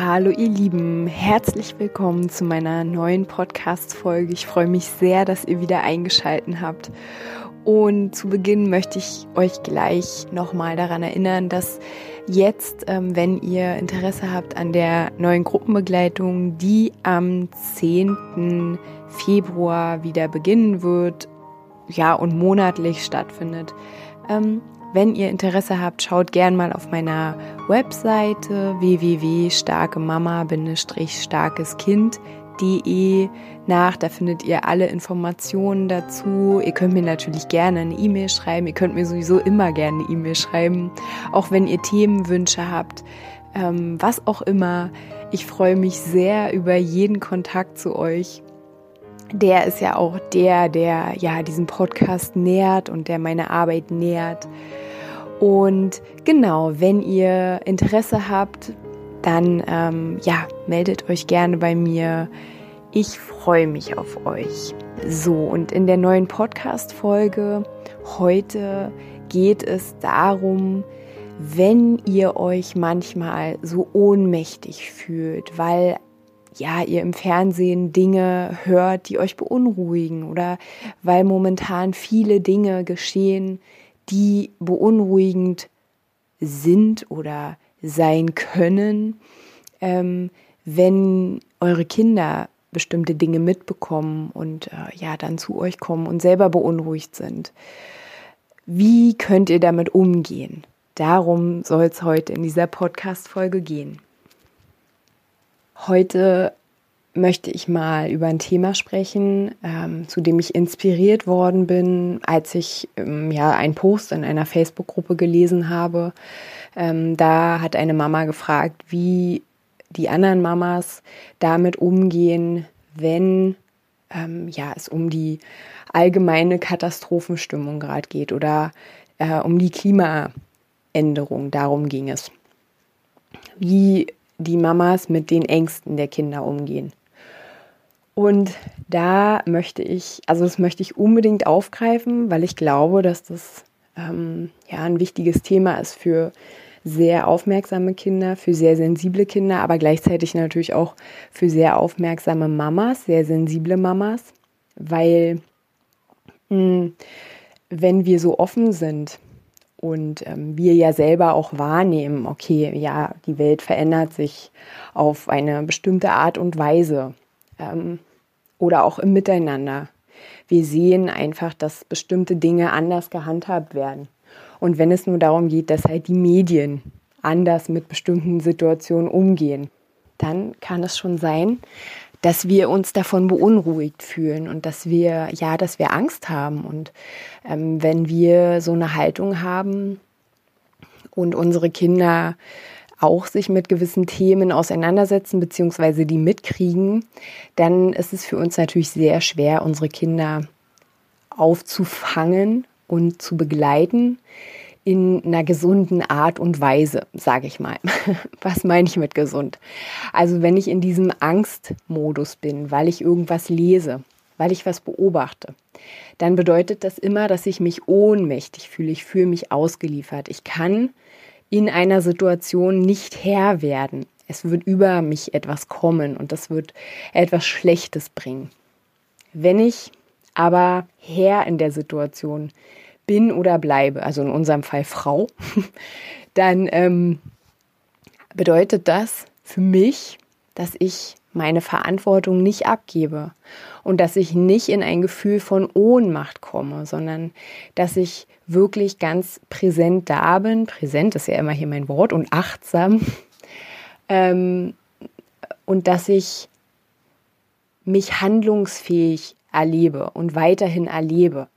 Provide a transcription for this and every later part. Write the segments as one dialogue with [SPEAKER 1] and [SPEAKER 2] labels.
[SPEAKER 1] Hallo ihr Lieben, herzlich willkommen zu meiner neuen Podcast-Folge. Ich freue mich sehr, dass ihr wieder eingeschaltet habt. Und zu Beginn möchte ich euch gleich nochmal daran erinnern, dass jetzt, ähm, wenn ihr Interesse habt an der neuen Gruppenbegleitung, die am 10. Februar wieder beginnen wird, ja, und monatlich stattfindet, ähm, wenn ihr Interesse habt, schaut gern mal auf meiner Webseite www.starkemama-starkeskind.de nach. Da findet ihr alle Informationen dazu. Ihr könnt mir natürlich gerne eine E-Mail schreiben. Ihr könnt mir sowieso immer gerne eine E-Mail schreiben, auch wenn ihr Themenwünsche habt, ähm, was auch immer. Ich freue mich sehr über jeden Kontakt zu euch der ist ja auch der, der ja diesen Podcast nährt und der meine Arbeit nährt. Und genau, wenn ihr Interesse habt, dann ähm, ja, meldet euch gerne bei mir. Ich freue mich auf euch. So, und in der neuen Podcast-Folge heute geht es darum, wenn ihr euch manchmal so ohnmächtig fühlt, weil ja, ihr im Fernsehen Dinge hört, die euch beunruhigen oder weil momentan viele Dinge geschehen, die beunruhigend sind oder sein können, ähm, wenn eure Kinder bestimmte Dinge mitbekommen und äh, ja dann zu euch kommen und selber beunruhigt sind. Wie könnt ihr damit umgehen? Darum soll es heute in dieser Podcast-Folge gehen. Heute möchte ich mal über ein Thema sprechen, ähm, zu dem ich inspiriert worden bin, als ich ähm, ja einen Post in einer Facebook-Gruppe gelesen habe. Ähm, da hat eine Mama gefragt, wie die anderen Mamas damit umgehen, wenn ähm, ja es um die allgemeine Katastrophenstimmung gerade geht oder äh, um die Klimaänderung. Darum ging es. Wie die Mamas mit den Ängsten der Kinder umgehen. Und da möchte ich, also das möchte ich unbedingt aufgreifen, weil ich glaube, dass das ähm, ja ein wichtiges Thema ist für sehr aufmerksame Kinder, für sehr sensible Kinder, aber gleichzeitig natürlich auch für sehr aufmerksame Mamas, sehr sensible Mamas, weil mh, hm, wenn wir so offen sind und ähm, wir ja selber auch wahrnehmen, okay, ja, die Welt verändert sich auf eine bestimmte Art und Weise. Ähm, oder auch im Miteinander. Wir sehen einfach, dass bestimmte Dinge anders gehandhabt werden. Und wenn es nur darum geht, dass halt die Medien anders mit bestimmten Situationen umgehen, dann kann es schon sein, dass wir uns davon beunruhigt fühlen und dass wir, ja, dass wir Angst haben. Und ähm, wenn wir so eine Haltung haben und unsere Kinder auch sich mit gewissen Themen auseinandersetzen bzw. die mitkriegen, dann ist es für uns natürlich sehr schwer, unsere Kinder aufzufangen und zu begleiten in einer gesunden Art und Weise, sage ich mal. Was meine ich mit gesund? Also wenn ich in diesem Angstmodus bin, weil ich irgendwas lese, weil ich was beobachte, dann bedeutet das immer, dass ich mich ohnmächtig fühle. Ich fühle mich ausgeliefert. Ich kann in einer Situation nicht Herr werden. Es wird über mich etwas kommen und das wird etwas Schlechtes bringen. Wenn ich aber Herr in der Situation bin oder bleibe, also in unserem Fall Frau, dann ähm, bedeutet das für mich, dass ich meine Verantwortung nicht abgebe und dass ich nicht in ein Gefühl von Ohnmacht komme, sondern dass ich wirklich ganz präsent da bin. Präsent ist ja immer hier mein Wort und achtsam. Ähm, und dass ich mich handlungsfähig erlebe und weiterhin erlebe.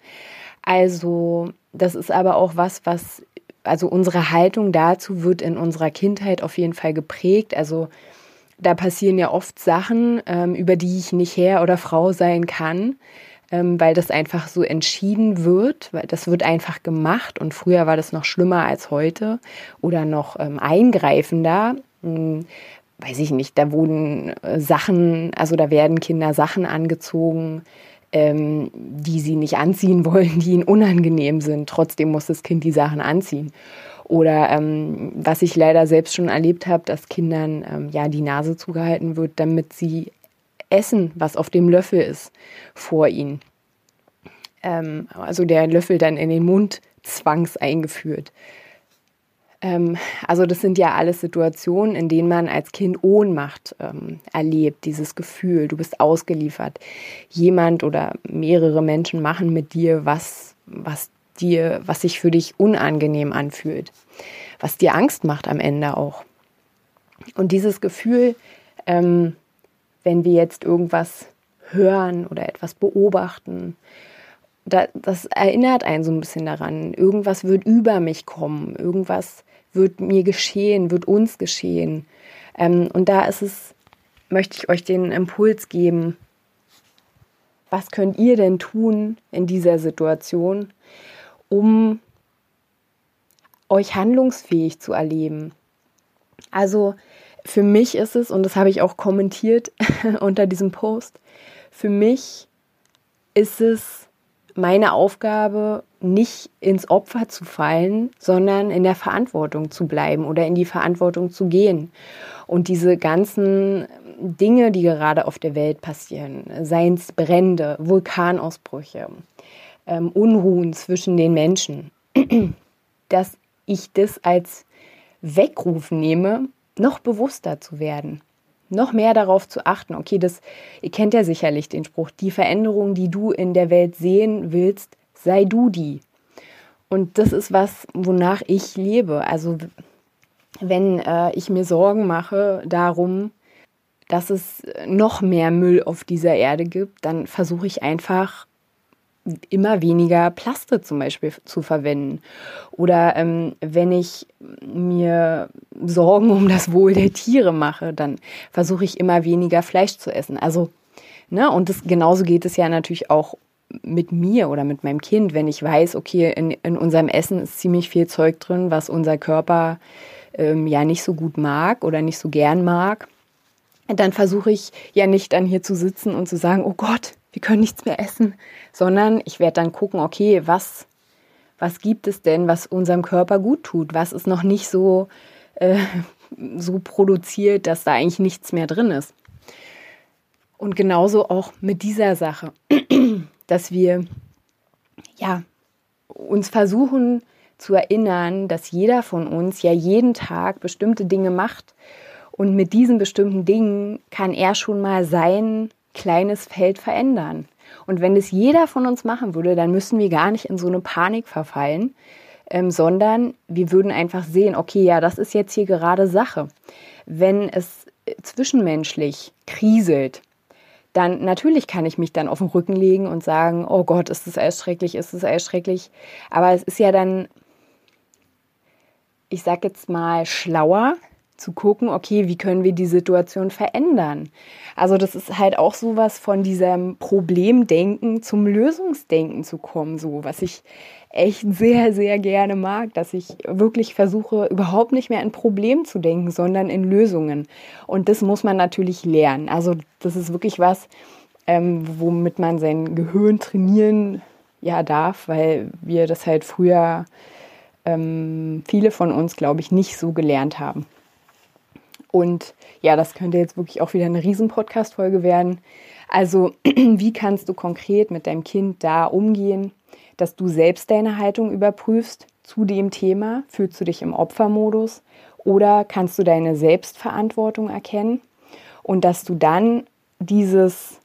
[SPEAKER 1] Also das ist aber auch was, was, also unsere Haltung dazu wird in unserer Kindheit auf jeden Fall geprägt. Also da passieren ja oft Sachen, ähm, über die ich nicht Herr oder Frau sein kann, ähm, weil das einfach so entschieden wird, weil das wird einfach gemacht und früher war das noch schlimmer als heute oder noch ähm, eingreifender. Hm, weiß ich nicht, da wurden äh, Sachen, also da werden Kinder Sachen angezogen, ähm, die sie nicht anziehen wollen, die ihnen unangenehm sind. Trotzdem muss das Kind die Sachen anziehen. Oder ähm, was ich leider selbst schon erlebt habe, dass Kindern ähm, ja die Nase zugehalten wird, damit sie essen, was auf dem Löffel ist, vor ihnen. Ähm, also der Löffel dann in den Mund zwangs eingeführt. Ähm, also das sind ja alles Situationen, in denen man als Kind Ohnmacht ähm, erlebt, dieses Gefühl, du bist ausgeliefert. Jemand oder mehrere Menschen machen mit dir was, was dir, was sich für dich unangenehm anfühlt, was dir Angst macht am Ende auch. Und dieses Gefühl, ähm, wenn wir jetzt irgendwas hören oder etwas beobachten, da, das erinnert einen so ein bisschen daran, irgendwas wird über mich kommen, irgendwas wird mir geschehen, wird uns geschehen. Ähm, und da ist es, möchte ich euch den Impuls geben, was könnt ihr denn tun in dieser Situation, um euch handlungsfähig zu erleben? Also für mich ist es, und das habe ich auch kommentiert unter diesem Post, für mich ist es meine Aufgabe, nicht ins Opfer zu fallen, sondern in der Verantwortung zu bleiben oder in die Verantwortung zu gehen. Und diese ganzen Dinge, die gerade auf der Welt passieren, seien es Brände, Vulkanausbrüche, ähm, Unruhen zwischen den Menschen, dass ich das als Weckruf nehme, noch bewusster zu werden noch mehr darauf zu achten. Okay, das, ihr kennt ja sicherlich den Spruch, die Veränderung, die du in der Welt sehen willst, sei du die. Und das ist was, wonach ich lebe. Also wenn äh, ich mir Sorgen mache darum, dass es noch mehr Müll auf dieser Erde gibt, dann versuche ich einfach immer weniger Plaste zum Beispiel zu verwenden. Oder ähm, wenn ich mir Sorgen um das Wohl der Tiere mache, dann versuche ich immer weniger Fleisch zu essen. Also, ne, und das, genauso geht es ja natürlich auch mit mir oder mit meinem Kind, wenn ich weiß, okay, in, in unserem Essen ist ziemlich viel Zeug drin, was unser Körper ähm, ja nicht so gut mag oder nicht so gern mag, dann versuche ich ja nicht dann hier zu sitzen und zu sagen, oh Gott, wir können nichts mehr essen, sondern ich werde dann gucken, okay, was, was gibt es denn, was unserem Körper gut tut? Was ist noch nicht so, äh, so produziert, dass da eigentlich nichts mehr drin ist? Und genauso auch mit dieser Sache, dass wir ja uns versuchen zu erinnern, dass jeder von uns ja jeden Tag bestimmte Dinge macht und mit diesen bestimmten Dingen kann er schon mal sein kleines Feld verändern. Und wenn es jeder von uns machen würde, dann müssen wir gar nicht in so eine Panik verfallen, ähm, sondern wir würden einfach sehen, okay, ja, das ist jetzt hier gerade Sache. Wenn es äh, zwischenmenschlich kriselt, dann natürlich kann ich mich dann auf den Rücken legen und sagen, oh Gott, ist das alles schrecklich, ist das alles schrecklich. Aber es ist ja dann, ich sag jetzt mal, schlauer, zu gucken, okay, wie können wir die Situation verändern? Also das ist halt auch sowas von diesem Problemdenken zum Lösungsdenken zu kommen, so was ich echt sehr, sehr gerne mag, dass ich wirklich versuche, überhaupt nicht mehr in Problem zu denken, sondern in Lösungen. Und das muss man natürlich lernen. Also das ist wirklich was, ähm, womit man sein Gehirn trainieren ja darf, weil wir das halt früher ähm, viele von uns, glaube ich, nicht so gelernt haben. Und ja, das könnte jetzt wirklich auch wieder eine Riesen-Podcast-Folge werden. Also, wie kannst du konkret mit deinem Kind da umgehen, dass du selbst deine Haltung überprüfst zu dem Thema? Fühlst du dich im Opfermodus oder kannst du deine Selbstverantwortung erkennen? Und dass du dann dieses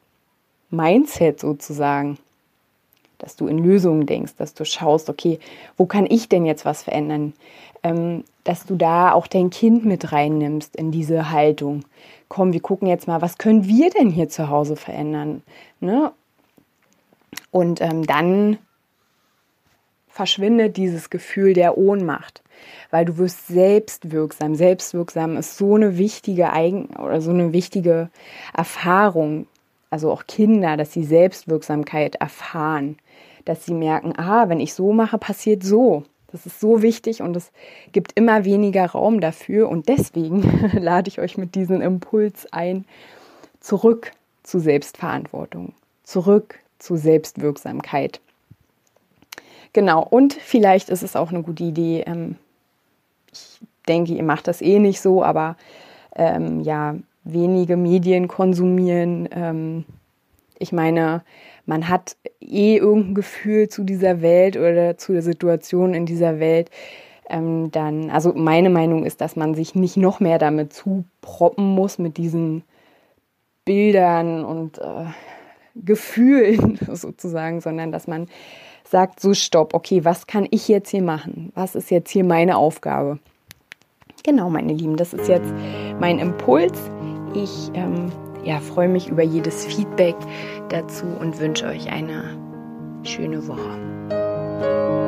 [SPEAKER 1] Mindset sozusagen, dass du in Lösungen denkst, dass du schaust, okay, wo kann ich denn jetzt was verändern? Ähm, dass du da auch dein Kind mit reinnimmst in diese Haltung. Komm, wir gucken jetzt mal, was können wir denn hier zu Hause verändern? Ne? Und ähm, dann verschwindet dieses Gefühl der Ohnmacht. weil du wirst selbstwirksam. Selbstwirksam ist so eine wichtige Eigen oder so eine wichtige Erfahrung. Also auch Kinder, dass sie Selbstwirksamkeit erfahren, dass sie merken, ah, wenn ich so mache, passiert so. Das ist so wichtig und es gibt immer weniger Raum dafür. Und deswegen lade ich euch mit diesem Impuls ein, zurück zu Selbstverantwortung, zurück zu Selbstwirksamkeit. Genau, und vielleicht ist es auch eine gute Idee, ähm, ich denke, ihr macht das eh nicht so, aber ähm, ja, wenige Medien konsumieren. Ähm, ich meine, man hat eh irgendein Gefühl zu dieser Welt oder zu der Situation in dieser Welt. Ähm, dann, also meine Meinung ist, dass man sich nicht noch mehr damit zuproppen muss, mit diesen Bildern und äh, Gefühlen sozusagen, sondern dass man sagt, so stopp, okay, was kann ich jetzt hier machen? Was ist jetzt hier meine Aufgabe? Genau, meine Lieben, das ist jetzt mein Impuls. Ich ähm, ja, freue mich über jedes Feedback dazu und wünsche euch eine schöne Woche.